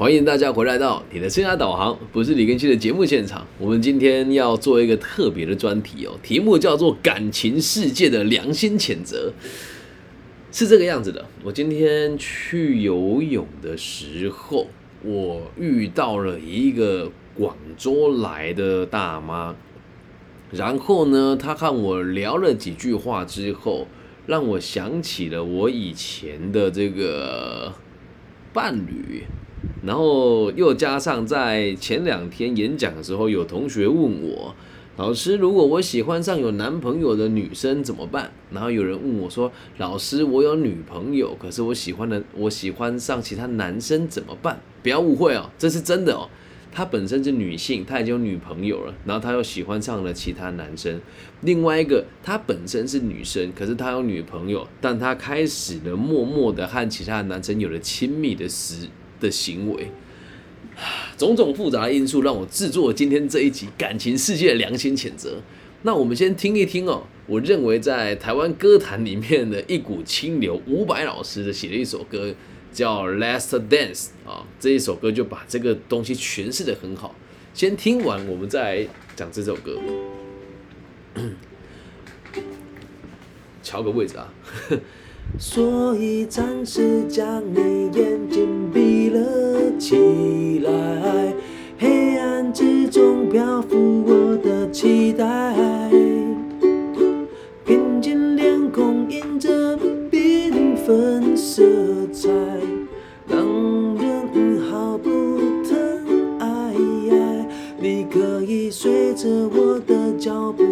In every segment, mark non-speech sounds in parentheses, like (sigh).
欢迎大家回来到你的生涯导航，不是李根熙的节目现场。我们今天要做一个特别的专题哦，题目叫做“感情世界的良心谴责”，是这个样子的。我今天去游泳的时候，我遇到了一个广州来的大妈，然后呢，她看我聊了几句话之后，让我想起了我以前的这个伴侣。然后又加上在前两天演讲的时候，有同学问我，老师，如果我喜欢上有男朋友的女生怎么办？然后有人问我说，老师，我有女朋友，可是我喜欢的我喜欢上其他男生怎么办？不要误会哦，这是真的哦。她本身是女性，她已经有女朋友了，然后她又喜欢上了其他男生。另外一个，她本身是女生，可是她有女朋友，但她开始了默默的和其他男生有了亲密的时。的行为，(sighs) 种种复杂的因素让我制作今天这一集感情世界的良心谴责。那我们先听一听哦，我认为在台湾歌坛里面的一股清流，伍佰老师的写了一首歌叫《Last Dance》啊，这一首歌就把这个东西诠释的很好。先听完，我们再讲这首歌。瞧个位置啊。(laughs) 所以暂时将你眼睛闭起来，黑暗之中漂浮我的期待，平静脸孔映着缤纷色彩，让人毫不疼爱。你可以随着我的脚步，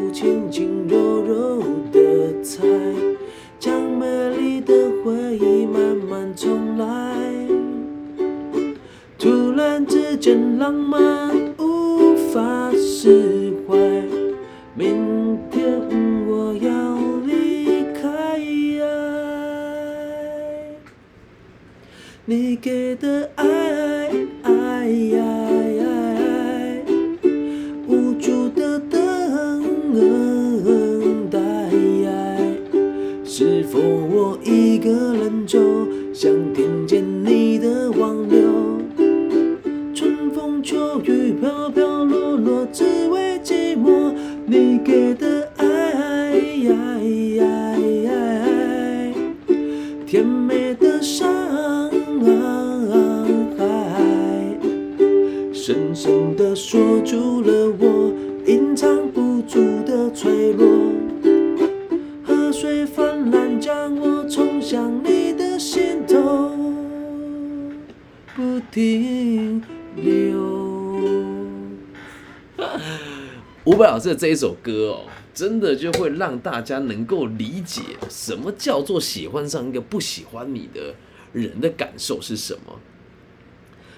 间浪甜美的伤害，深深的锁住了我隐藏不住的脆弱。河水泛滥，将我冲向你的心头，不停留。伍佰老师的这一首歌哦，真的就会让大家能够理解什么叫做喜欢上一个不喜欢你的人的感受是什么。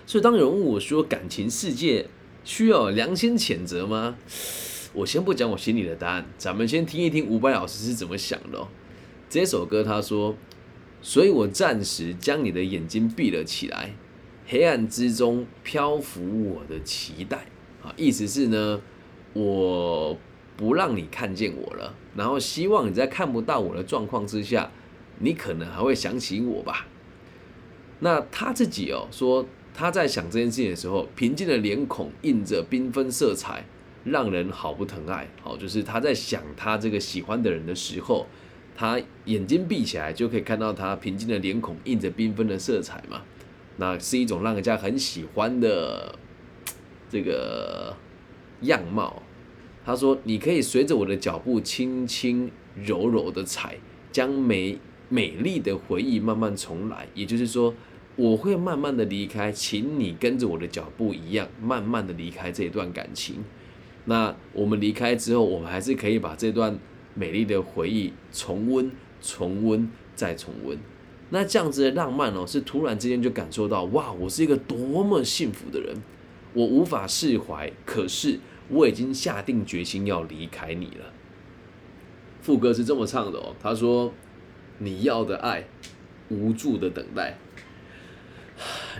所以，当有人问我说，感情世界需要良心谴责吗？我先不讲我心里的答案，咱们先听一听伍佰老师是怎么想的。这首歌他说：“所以我暂时将你的眼睛闭了起来，黑暗之中漂浮我的期待。”啊，意思是呢，我不让你看见我了，然后希望你在看不到我的状况之下，你可能还会想起我吧。那他自己哦说，他在想这件事情的时候，平静的脸孔印着缤纷色彩。让人好不疼爱，好，就是他在想他这个喜欢的人的时候，他眼睛闭起来就可以看到他平静的脸孔印着缤纷的色彩嘛，那是一种让人家很喜欢的这个样貌。他说：“你可以随着我的脚步轻轻柔柔的踩，将美美丽的回忆慢慢重来。也就是说，我会慢慢的离开，请你跟着我的脚步一样，慢慢的离开这一段感情。”那我们离开之后，我们还是可以把这段美丽的回忆重温、重温再重温。那这样子的浪漫哦，是突然之间就感受到，哇，我是一个多么幸福的人，我无法释怀，可是我已经下定决心要离开你了。副歌是这么唱的哦，他说：“你要的爱，无助的等待。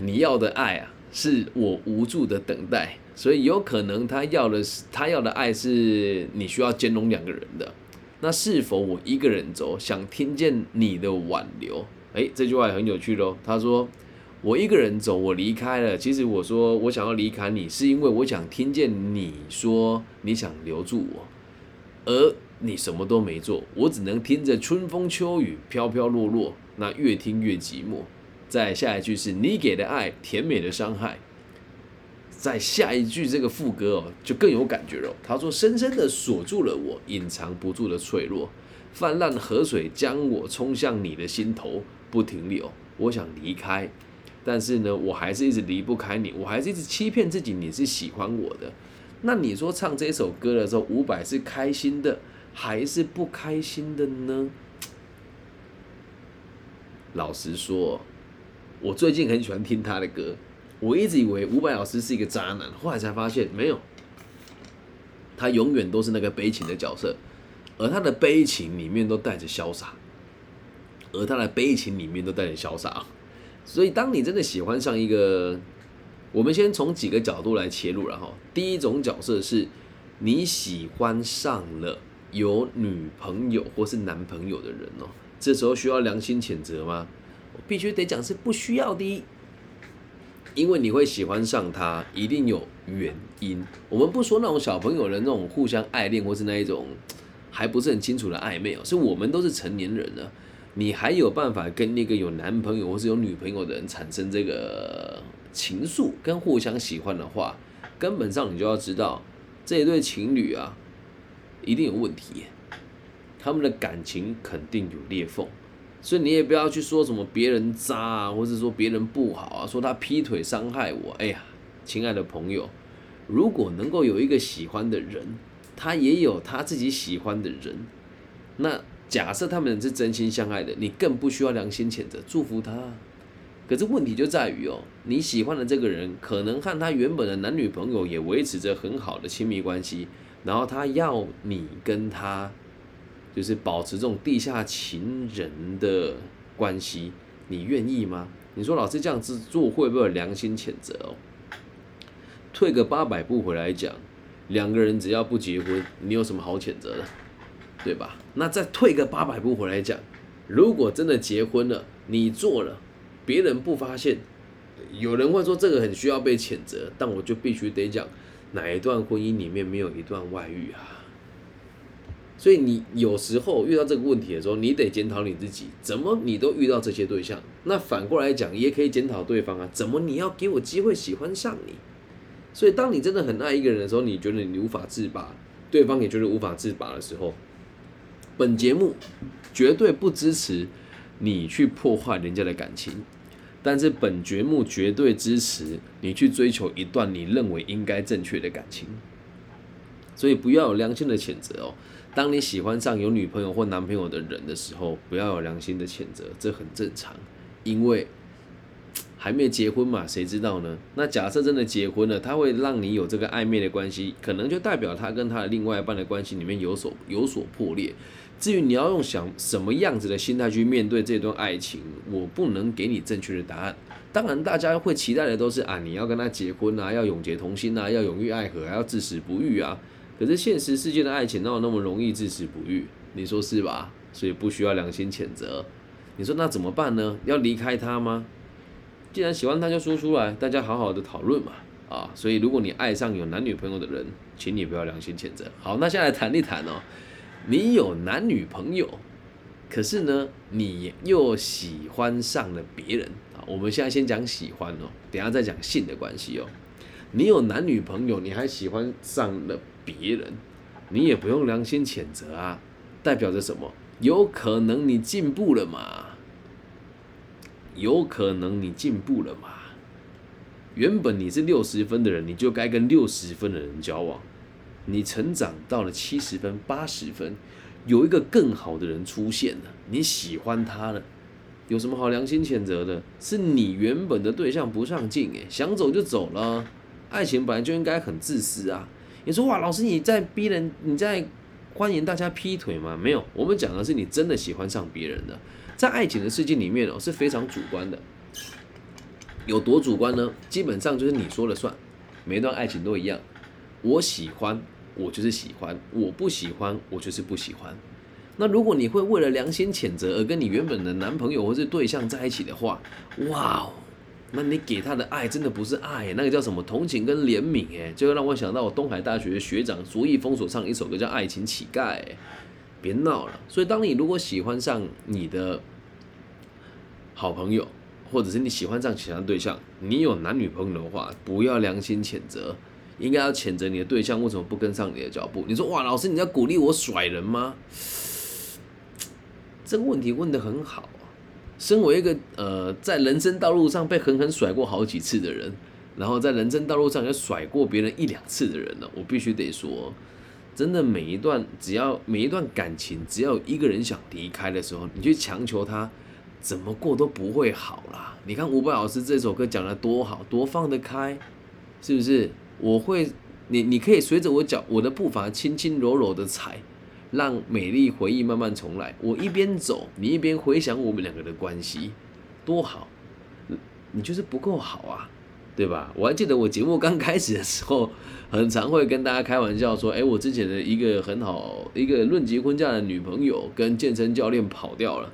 你要的爱啊，是我无助的等待。”所以有可能他要的是他要的爱是你需要兼容两个人的，那是否我一个人走，想听见你的挽留？诶，这句话很有趣喽。他说：“我一个人走，我离开了。其实我说我想要离开你，是因为我想听见你说你想留住我，而你什么都没做，我只能听着春风秋雨飘飘落落，那越听越寂寞。再下一句是你给的爱，甜美的伤害。在下一句这个副歌哦，就更有感觉了。他说：“深深的锁住了我，隐藏不住的脆弱，泛滥的河水将我冲向你的心头，不停留。我想离开。”但是呢，我还是一直离不开你，我还是一直欺骗自己你是喜欢我的。那你说唱这首歌的时候，伍佰是开心的还是不开心的呢？老实说，我最近很喜欢听他的歌。我一直以为伍佰老师是一个渣男，后来才发现没有，他永远都是那个悲情的角色，而他的悲情里面都带着潇洒，而他的悲情里面都带着潇洒。所以，当你真的喜欢上一个，我们先从几个角度来切入，然后第一种角色是你喜欢上了有女朋友或是男朋友的人哦，这时候需要良心谴责吗？我必须得讲是不需要的，因为你会喜欢上他，一定有原因。我们不说那种小朋友的那种互相爱恋，或是那一种还不是很清楚的暧昧哦，是我们都是成年人了。你还有办法跟那个有男朋友或是有女朋友的人产生这个情愫跟互相喜欢的话，根本上你就要知道这一对情侣啊，一定有问题，他们的感情肯定有裂缝，所以你也不要去说什么别人渣啊，或者说别人不好啊，说他劈腿伤害我。哎呀，亲爱的朋友，如果能够有一个喜欢的人，他也有他自己喜欢的人，那。假设他们是真心相爱的，你更不需要良心谴责，祝福他。可是问题就在于哦，你喜欢的这个人可能和他原本的男女朋友也维持着很好的亲密关系，然后他要你跟他就是保持这种地下情人的关系，你愿意吗？你说老师这样子做会不会有良心谴责哦？退个八百步回来讲，两个人只要不结婚，你有什么好谴责的？对吧？那再退个八百步回来讲，如果真的结婚了，你做了，别人不发现，有人会说这个很需要被谴责，但我就必须得讲，哪一段婚姻里面没有一段外遇啊？所以你有时候遇到这个问题的时候，你得检讨你自己，怎么你都遇到这些对象？那反过来讲，也可以检讨对方啊，怎么你要给我机会喜欢上你？所以当你真的很爱一个人的时候，你觉得你无法自拔，对方也觉得无法自拔的时候。本节目绝对不支持你去破坏人家的感情，但是本节目绝对支持你去追求一段你认为应该正确的感情。所以不要有良心的谴责哦。当你喜欢上有女朋友或男朋友的人的时候，不要有良心的谴责，这很正常，因为。还没结婚嘛？谁知道呢？那假设真的结婚了，他会让你有这个暧昧的关系，可能就代表他跟他的另外一半的关系里面有所有所破裂。至于你要用想什么样子的心态去面对这段爱情，我不能给你正确的答案。当然，大家会期待的都是啊，你要跟他结婚啊，要永结同心啊，要永浴爱河，还要至死不渝啊。可是现实世界的爱情哪有那么容易至死不渝？你说是吧？所以不需要良心谴责。你说那怎么办呢？要离开他吗？既然喜欢他，就说出来，大家好好的讨论嘛，啊，所以如果你爱上有男女朋友的人，请你不要良心谴责。好，那现在谈一谈哦，你有男女朋友，可是呢，你又喜欢上了别人啊。我们现在先讲喜欢哦，等下再讲性的关系哦。你有男女朋友，你还喜欢上了别人，你也不用良心谴责啊，代表着什么？有可能你进步了嘛？有可能你进步了嘛？原本你是六十分的人，你就该跟六十分的人交往。你成长到了七十分、八十分，有一个更好的人出现了，你喜欢他了，有什么好良心谴责的？是你原本的对象不上进，诶，想走就走了。爱情本来就应该很自私啊！你说哇，老师你在逼人，你在欢迎大家劈腿吗？没有，我们讲的是你真的喜欢上别人的。在爱情的世界里面哦，是非常主观的。有多主观呢？基本上就是你说了算，每一段爱情都一样。我喜欢，我就是喜欢；我不喜欢，我就是不喜欢。那如果你会为了良心谴责而跟你原本的男朋友或是对象在一起的话，哇哦，那你给他的爱真的不是爱，那个叫什么同情跟怜悯？哎，就会让我想到我东海大学的学长卓一峰所唱一首歌叫《爱情乞丐》。别闹了。所以，当你如果喜欢上你的好朋友，或者是你喜欢上其他对象，你有男女朋友的话，不要良心谴责，应该要谴责你的对象为什么不跟上你的脚步。你说哇，老师，你在鼓励我甩人吗？这个问题问得很好。身为一个呃，在人生道路上被狠狠甩过好几次的人，然后在人生道路上也甩过别人一两次的人呢，我必须得说。真的每一段，只要每一段感情，只要一个人想离开的时候，你去强求他，怎么过都不会好啦。你看伍佰老师这首歌讲的多好，多放得开，是不是？我会，你你可以随着我脚我的步伐轻轻柔柔的踩，让美丽回忆慢慢重来。我一边走，你一边回想我们两个的关系，多好。你就是不够好啊。对吧？我还记得我节目刚开始的时候，很常会跟大家开玩笑说：“哎，我之前的一个很好一个论及婚嫁的女朋友跟健身教练跑掉了。”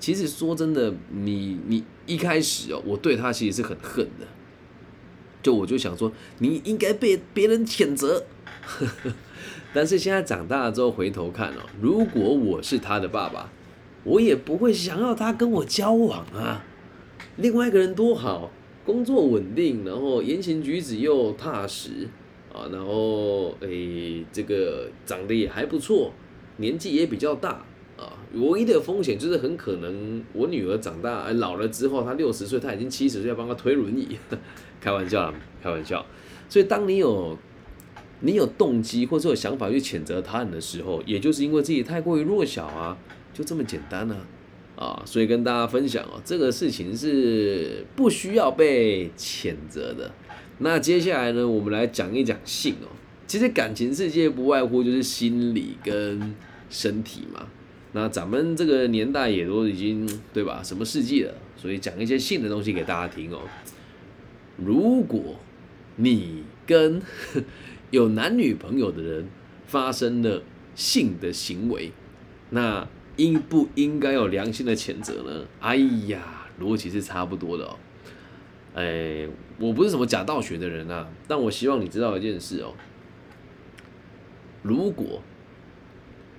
其实说真的，你你一开始哦，我对她其实是很恨的。就我就想说，你应该被别人谴责。(laughs) 但是现在长大了之后回头看哦，如果我是他的爸爸，我也不会想要他跟我交往啊。另外一个人多好。工作稳定，然后言行举止又踏实啊，然后诶，这个长得也还不错，年纪也比较大啊。唯一的风险就是很可能我女儿长大老了之后，她六十岁，她已经七十岁，要帮她推轮椅。(laughs) 开玩笑，开玩笑。所以当你有你有动机或者有想法去谴责他人的时候，也就是因为自己太过于弱小啊，就这么简单啊。啊，所以跟大家分享哦，这个事情是不需要被谴责的。那接下来呢，我们来讲一讲性哦。其实感情世界不外乎就是心理跟身体嘛。那咱们这个年代也都已经对吧？什么世纪了？所以讲一些性的东西给大家听哦。如果你跟 (laughs) 有男女朋友的人发生了性的行为，那。应不应该有良心的谴责呢？哎呀，逻辑是差不多的哦。哎，我不是什么假道学的人啊，但我希望你知道一件事哦。如果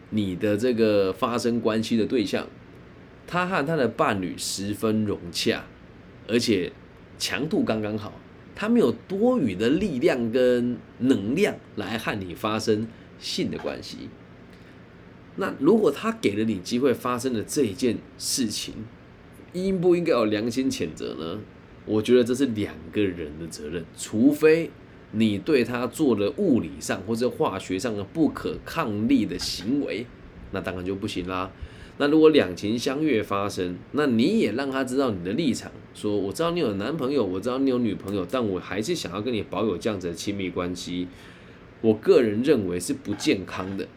你的这个发生关系的对象，他和他的伴侣十分融洽，而且强度刚刚好，他没有多余的力量跟能量来和你发生性的关系。那如果他给了你机会发生的这一件事情，应不应该有良心谴责呢？我觉得这是两个人的责任，除非你对他做了物理上或者化学上的不可抗力的行为，那当然就不行啦。那如果两情相悦发生，那你也让他知道你的立场，说我知道你有男朋友，我知道你有女朋友，但我还是想要跟你保有这样子的亲密关系。我个人认为是不健康的。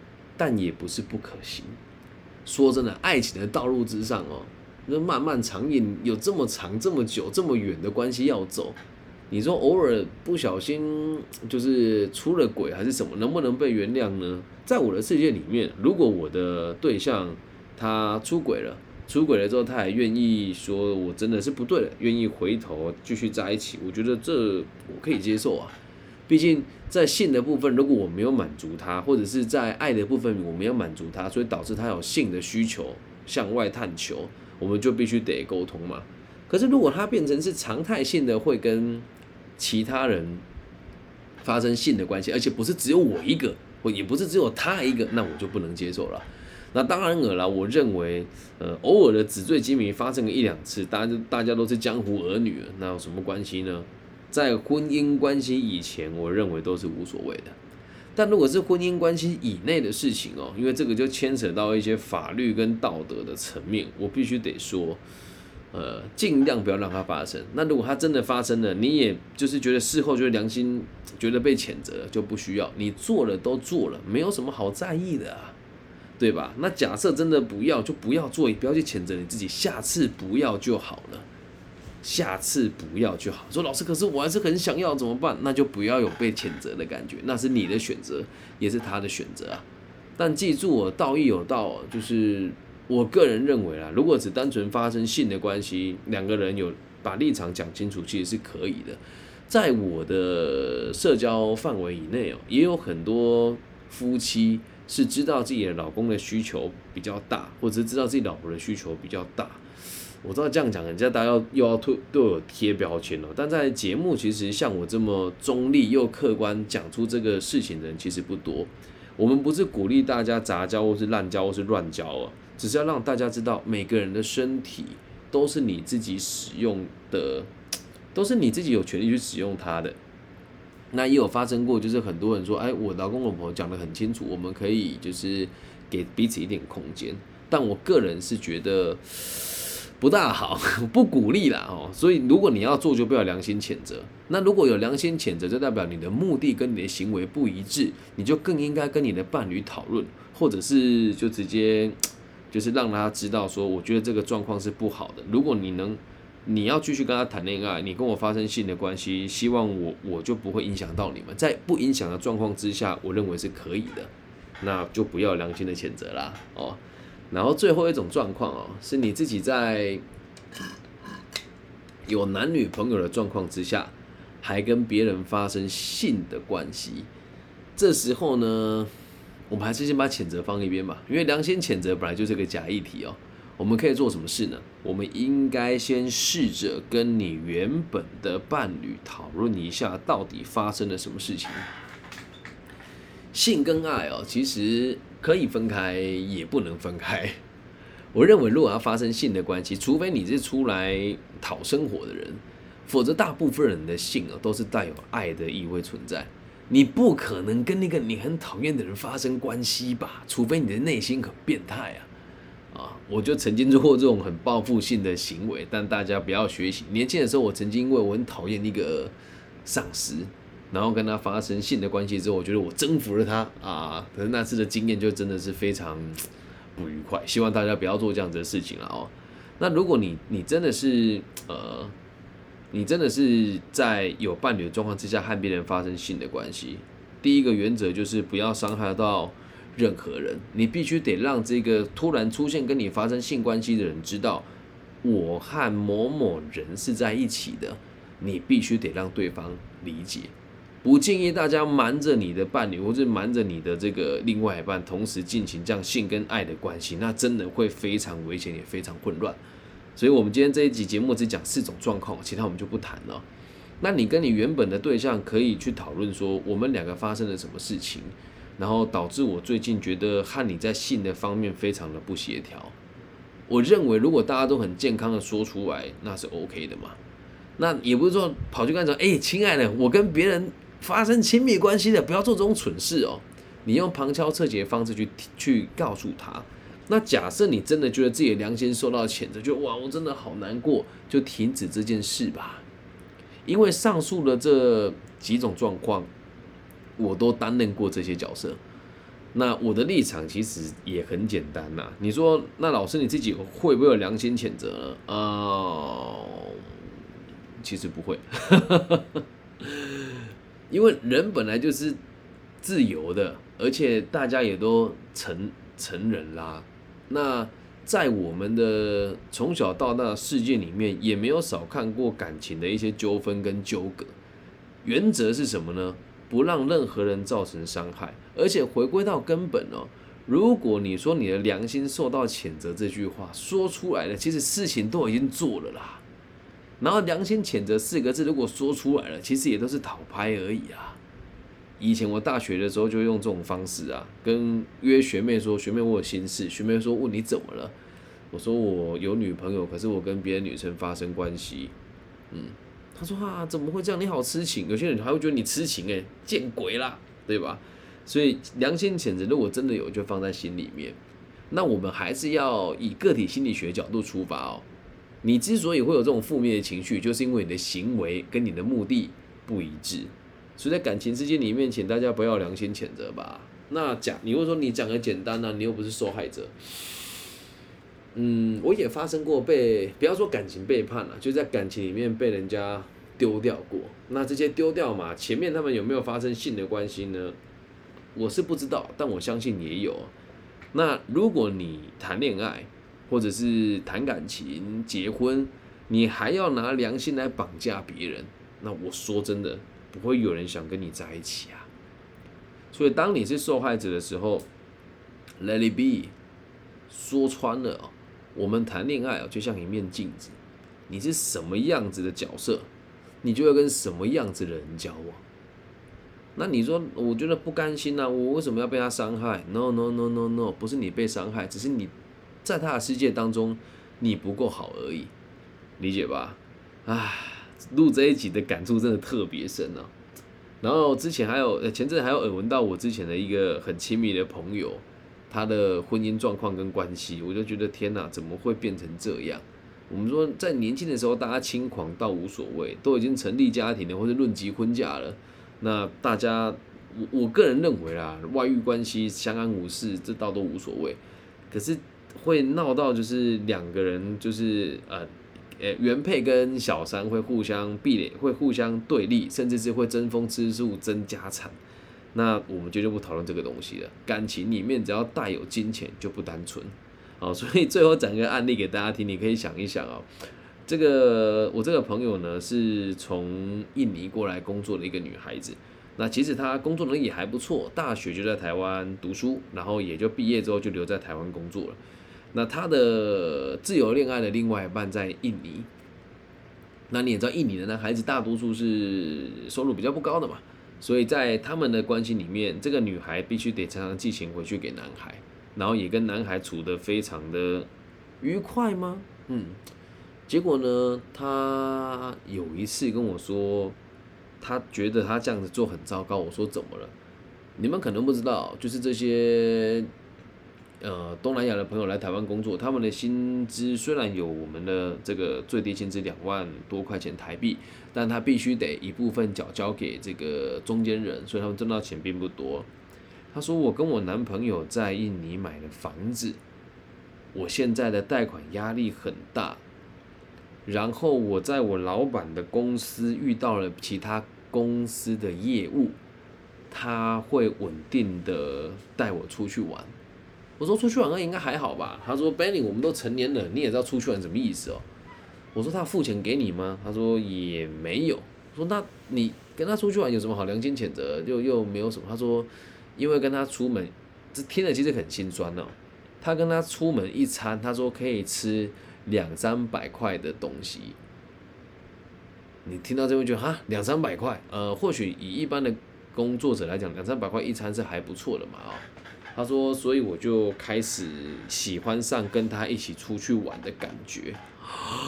但也不是不可行。说真的，爱情的道路之上哦，那漫漫长夜有这么长、这么久、这么远的关系要走，你说偶尔不小心就是出了轨还是什么，能不能被原谅呢？在我的世界里面，如果我的对象他出轨了，出轨了之后他还愿意说我真的是不对了，愿意回头继续在一起，我觉得这我可以接受啊。毕竟在性的部分，如果我没有满足他，或者是在爱的部分我没有满足他，所以导致他有性的需求向外探求，我们就必须得沟通嘛。可是如果他变成是常态性的会跟其他人发生性的关系，而且不是只有我一个，或也不是只有他一个，那我就不能接受了。那当然了，我认为，呃，偶尔的纸醉金迷发生个一两次，大家大家都是江湖儿女，那有什么关系呢？在婚姻关系以前，我认为都是无所谓的。但如果是婚姻关系以内的事情哦，因为这个就牵扯到一些法律跟道德的层面，我必须得说，呃，尽量不要让它发生。那如果它真的发生了，你也就是觉得事后觉得良心觉得被谴责，就不需要。你做了都做了，没有什么好在意的啊，对吧？那假设真的不要，就不要做，也不要去谴责你自己，下次不要就好了。下次不要就好。说老师，可是我还是很想要，怎么办？那就不要有被谴责的感觉，那是你的选择，也是他的选择啊。但记住，道义有道，就是我个人认为啊，如果只单纯发生性的关系，两个人有把立场讲清楚，其实是可以的。在我的社交范围以内哦，也有很多夫妻是知道自己的老公的需求比较大，或者是知道自己老婆的需求比较大。我知道这样讲，人家大家又要对对我贴标签了。但在节目，其实像我这么中立又客观讲出这个事情的人，其实不多。我们不是鼓励大家杂交或是滥交或是乱交啊，只是要让大家知道，每个人的身体都是你自己使用的，都是你自己有权利去使用它的。那也有发生过，就是很多人说，哎，我老公老婆讲得很清楚，我们可以就是给彼此一点空间。但我个人是觉得。不大好，不鼓励啦哦。所以如果你要做，就不要良心谴责。那如果有良心谴责，就代表你的目的跟你的行为不一致，你就更应该跟你的伴侣讨论，或者是就直接就是让他知道说，我觉得这个状况是不好的。如果你能，你要继续跟他谈恋爱，你跟我发生性的关系，希望我我就不会影响到你们，在不影响的状况之下，我认为是可以的，那就不要良心的谴责啦哦。然后最后一种状况哦，是你自己在有男女朋友的状况之下，还跟别人发生性的关系。这时候呢，我们还是先把谴责放一边吧，因为良心谴责本来就是个假议题哦。我们可以做什么事呢？我们应该先试着跟你原本的伴侣讨论一下，到底发生了什么事情。性跟爱哦，其实。可以分开，也不能分开。我认为，如果要发生性的关系，除非你是出来讨生活的人，否则大部分人的性啊都是带有爱的意味存在。你不可能跟那个你很讨厌的人发生关系吧？除非你的内心很变态啊！啊，我就曾经做过这种很报复性的行为，但大家不要学习。年轻的时候，我曾经因为我很讨厌一个上司。然后跟他发生性的关系之后，我觉得我征服了他啊！可是那次的经验就真的是非常不愉快。希望大家不要做这样子的事情了哦。那如果你你真的是呃，你真的是在有伴侣的状况之下和别人发生性的关系，第一个原则就是不要伤害到任何人。你必须得让这个突然出现跟你发生性关系的人知道，我和某某人是在一起的。你必须得让对方理解。不建议大家瞒着你的伴侣，或者瞒着你的这个另外一半，同时进行这样性跟爱的关系，那真的会非常危险，也非常混乱。所以，我们今天这一集节目只讲四种状况，其他我们就不谈了。那你跟你原本的对象可以去讨论说，我们两个发生了什么事情，然后导致我最近觉得和你在性的方面非常的不协调。我认为，如果大家都很健康的说出来，那是 OK 的嘛。那也不是说跑去干什么，哎，亲爱的，我跟别人。发生亲密关系的，不要做这种蠢事哦。你用旁敲侧击的方式去去告诉他。那假设你真的觉得自己的良心受到谴责，就哇，我真的好难过，就停止这件事吧。因为上述的这几种状况，我都担任过这些角色。那我的立场其实也很简单呐。你说，那老师你自己会不会有良心谴责呢？啊，其实不会。(laughs) 因为人本来就是自由的，而且大家也都成成人啦。那在我们的从小到大的世界里面，也没有少看过感情的一些纠纷跟纠葛。原则是什么呢？不让任何人造成伤害，而且回归到根本哦。如果你说你的良心受到谴责这句话说出来了，其实事情都已经做了啦。然后良心谴责四个字，如果说出来了，其实也都是讨拍而已啊。以前我大学的时候就用这种方式啊，跟约学妹说，学妹我有心事，学妹说问你怎么了，我说我有女朋友，可是我跟别的女生发生关系，嗯，他说啊怎么会这样？你好痴情，有些人还会觉得你痴情诶，见鬼啦，对吧？所以良心谴责如果真的有，就放在心里面。那我们还是要以个体心理学角度出发哦。你之所以会有这种负面的情绪，就是因为你的行为跟你的目的不一致。所以在感情之间里面，请大家不要良心谴责吧。那讲，你会说你讲的简单呢？你又不是受害者。嗯，我也发生过被，不要说感情背叛了，就在感情里面被人家丢掉过。那这些丢掉嘛，前面他们有没有发生性的关系呢？我是不知道，但我相信也有。那如果你谈恋爱，或者是谈感情、结婚，你还要拿良心来绑架别人，那我说真的，不会有人想跟你在一起啊。所以当你是受害者的时候，Let it be。说穿了哦，我们谈恋爱哦，就像一面镜子，你是什么样子的角色，你就会跟什么样子的人交往。那你说，我觉得不甘心呐，我为什么要被他伤害？No No No No No，不是你被伤害，只是你在他的世界当中你不够好而已，理解吧？唉，录这一集的感触真的特别深啊。然后之前还有，前阵还有耳闻到我之前的一个很亲密的朋友。他的婚姻状况跟关系，我就觉得天哪，怎么会变成这样？我们说在年轻的时候，大家轻狂到无所谓，都已经成立家庭了，或者论及婚嫁了，那大家，我我个人认为啦，外遇关系相安无事，这倒都无所谓。可是会闹到就是两个人就是呃，呃原配跟小三会互相壁垒，会互相对立，甚至是会争风吃醋争家产。那我们绝对不讨论这个东西了。感情里面只要带有金钱就不单纯，哦，所以最后讲一个案例给大家听，你可以想一想哦。这个我这个朋友呢是从印尼过来工作的一个女孩子，那其实她工作能力也还不错，大学就在台湾读书，然后也就毕业之后就留在台湾工作了。那他的自由恋爱的另外一半在印尼，那你也知道印尼的男孩子大多数是收入比较不高的嘛。所以在他们的关系里面，这个女孩必须得常常寄钱回去给男孩，然后也跟男孩处得非常的愉快吗？嗯，结果呢，她有一次跟我说，她觉得她这样子做很糟糕。我说怎么了？你们可能不知道，就是这些。呃，东南亚的朋友来台湾工作，他们的薪资虽然有我们的这个最低薪资两万多块钱台币，但他必须得一部分缴交给这个中间人，所以他们挣到钱并不多。他说：“我跟我男朋友在印尼买了房子，我现在的贷款压力很大，然后我在我老板的公司遇到了其他公司的业务，他会稳定的带我出去玩。”我说出去玩应该还好吧？他说 Benny，我们都成年了，你也知道出去玩什么意思哦。我说他付钱给你吗？他说也没有。说那你跟他出去玩有什么好良心谴责？又又没有什么。他说因为跟他出门，这听了其实很心酸哦。他跟他出门一餐，他说可以吃两三百块的东西。你听到这边就哈两三百块，呃，或许以一般的工作者来讲，两三百块一餐是还不错的嘛啊。他说：“所以我就开始喜欢上跟他一起出去玩的感觉。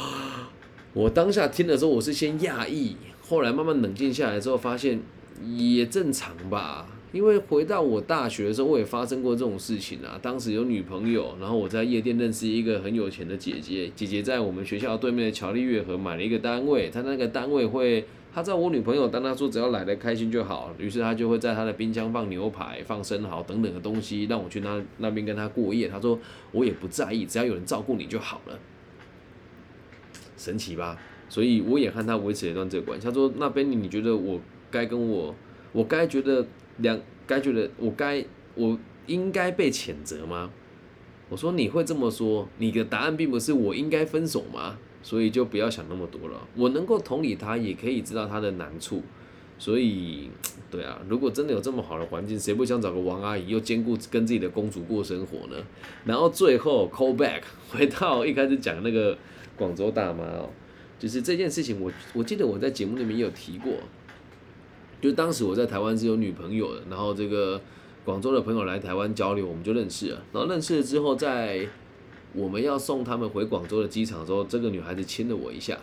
(gasps) 我当下听的时候，我是先讶异，后来慢慢冷静下来之后，发现也正常吧。因为回到我大学的时候，我也发生过这种事情啊。当时有女朋友，然后我在夜店认识一个很有钱的姐姐，姐姐在我们学校对面的乔丽月河买了一个单位，她那个单位会。”他知道我女朋友，当他说只要奶奶开心就好，于是他就会在他的冰箱放牛排、放生蚝等等的东西，让我去那那边跟他过夜。他说我也不在意，只要有人照顾你就好了，神奇吧？所以我也和他维持一段这个关系。他说那边你觉得我该跟我，我该觉得两该觉得我该我应该被谴责吗？我说你会这么说，你的答案并不是我应该分手吗？所以就不要想那么多了。我能够同理他，也可以知道他的难处。所以，对啊，如果真的有这么好的环境，谁不想找个王阿姨，又兼顾跟自己的公主过生活呢？然后最后 call back (laughs) 回到一开始讲那个广州大妈哦，就是这件事情，我我记得我在节目里面也有提过，就当时我在台湾是有女朋友的，然后这个广州的朋友来台湾交流，我们就认识了。然后认识了之后，在我们要送他们回广州的机场的时候，这个女孩子亲了我一下，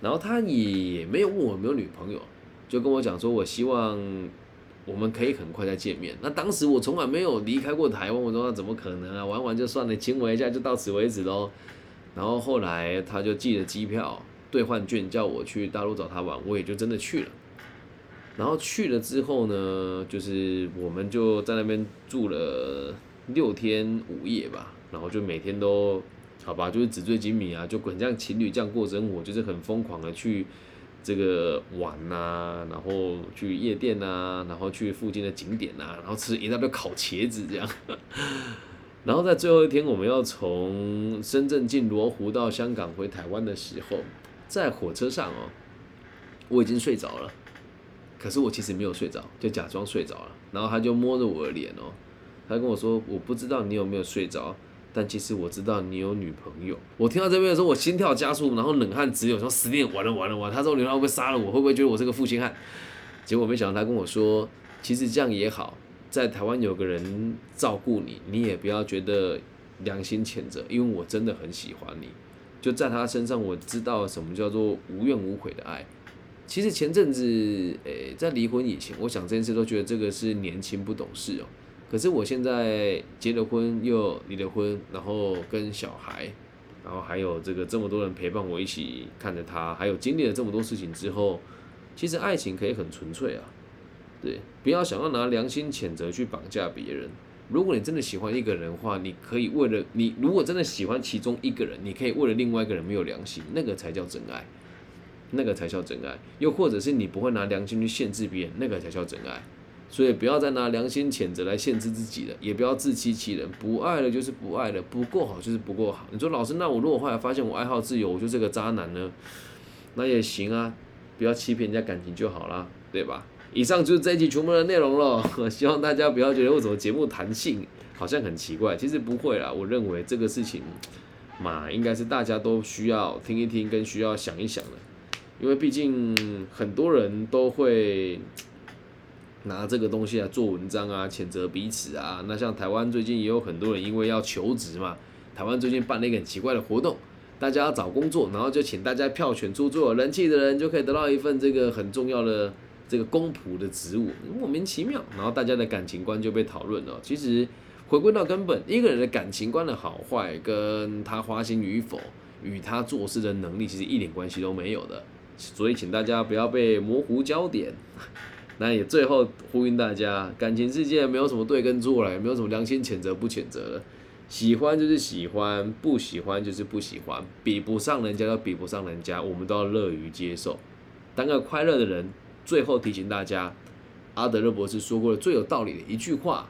然后她也没有问我有没有女朋友，就跟我讲说，我希望我们可以很快再见面。那当时我从来没有离开过台湾，我说那怎么可能啊？玩玩就算了，亲我一下就到此为止喽。然后后来他就寄了机票兑换券，叫我去大陆找他玩，我也就真的去了。然后去了之后呢，就是我们就在那边住了六天五夜吧。然后就每天都，好吧，就是纸醉金迷啊，就很像情侣这样过生活，就是很疯狂的去这个玩呐，然后去夜店呐，然后去附近的景点呐，然后吃一大堆烤茄子这样。(laughs) 然后在最后一天，我们要从深圳进罗湖到香港回台湾的时候，在火车上哦，我已经睡着了，可是我其实没有睡着，就假装睡着了。然后他就摸着我的脸哦，他跟我说：“我不知道你有没有睡着，但其实我知道你有女朋友。”我听到这边的时候，我心跳加速，然后冷汗直流，说：“死定完了完了完了！”他说：“刘涛会不杀了我？会不会觉得我是个负心汉？”结果没想到他跟我说：“其实这样也好，在台湾有个人照顾你，你也不要觉得良心谴责，因为我真的很喜欢你。就在他身上，我知道什么叫做无怨无悔的爱。”其实前阵子，诶，在离婚以前，我想这件事都觉得这个是年轻不懂事哦。可是我现在结了婚，又离了婚，然后跟小孩，然后还有这个这么多人陪伴我一起看着他，还有经历了这么多事情之后，其实爱情可以很纯粹啊。对，不要想要拿良心谴责去绑架别人。如果你真的喜欢一个人的话，你可以为了你，如果真的喜欢其中一个人，你可以为了另外一个人没有良心，那个才叫真爱。那个才叫真爱，又或者是你不会拿良心去限制别人，那个才叫真爱。所以不要再拿良心谴责来限制自己了，也不要自欺欺人。不爱了就是不爱了，不够好就是不够好。你说老师，那我如果后来发现我爱好自由，我就是个渣男呢？那也行啊，不要欺骗人家感情就好啦，对吧？以上就是这一集全部的内容了。(laughs) 希望大家不要觉得为什么节目弹性好像很奇怪，其实不会啦。我认为这个事情嘛，应该是大家都需要听一听，跟需要想一想的。因为毕竟很多人都会拿这个东西来做文章啊，谴责彼此啊。那像台湾最近也有很多人因为要求职嘛，台湾最近办了一个很奇怪的活动，大家要找工作，然后就请大家票选出最有人气的人，就可以得到一份这个很重要的这个公仆的职务，莫名其妙。然后大家的感情观就被讨论了。其实回归到根本，一个人的感情观的好坏，跟他花心与否，与他做事的能力，其实一点关系都没有的。所以，请大家不要被模糊焦点。那也最后呼吁大家，感情世界没有什么对跟错了，也没有什么良心谴责不谴责了。喜欢就是喜欢，不喜欢就是不喜欢，比不上人家就比不上人家，我们都要乐于接受，当个快乐的人。最后提醒大家，阿德勒博士说过的最有道理的一句话：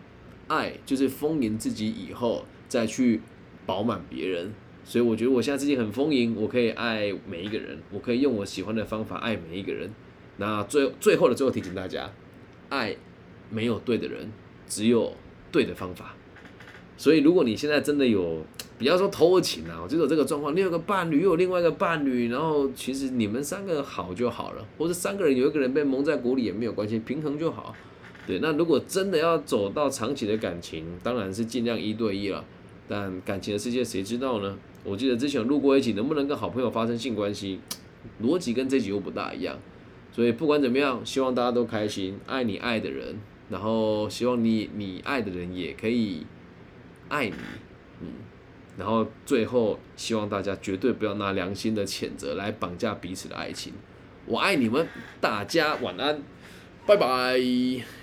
爱就是丰盈自己以后再去饱满别人。所以我觉得我现在自己很丰盈，我可以爱每一个人，我可以用我喜欢的方法爱每一个人。那最最后的最后提醒大家，爱没有对的人，只有对的方法。所以如果你现在真的有，不要说偷情啊，我就有这个状况，你有个伴侣，又有另外一个伴侣，然后其实你们三个好就好了，或者三个人有一个人被蒙在鼓里也没有关系，平衡就好。对，那如果真的要走到长期的感情，当然是尽量一对一了。但感情的世界谁知道呢？我记得之前录过一集，能不能跟好朋友发生性关系，逻辑跟这集又不大一样。所以不管怎么样，希望大家都开心，爱你爱的人，然后希望你你爱的人也可以爱你，嗯，然后最后希望大家绝对不要拿良心的谴责来绑架彼此的爱情。我爱你们，大家晚安，拜拜。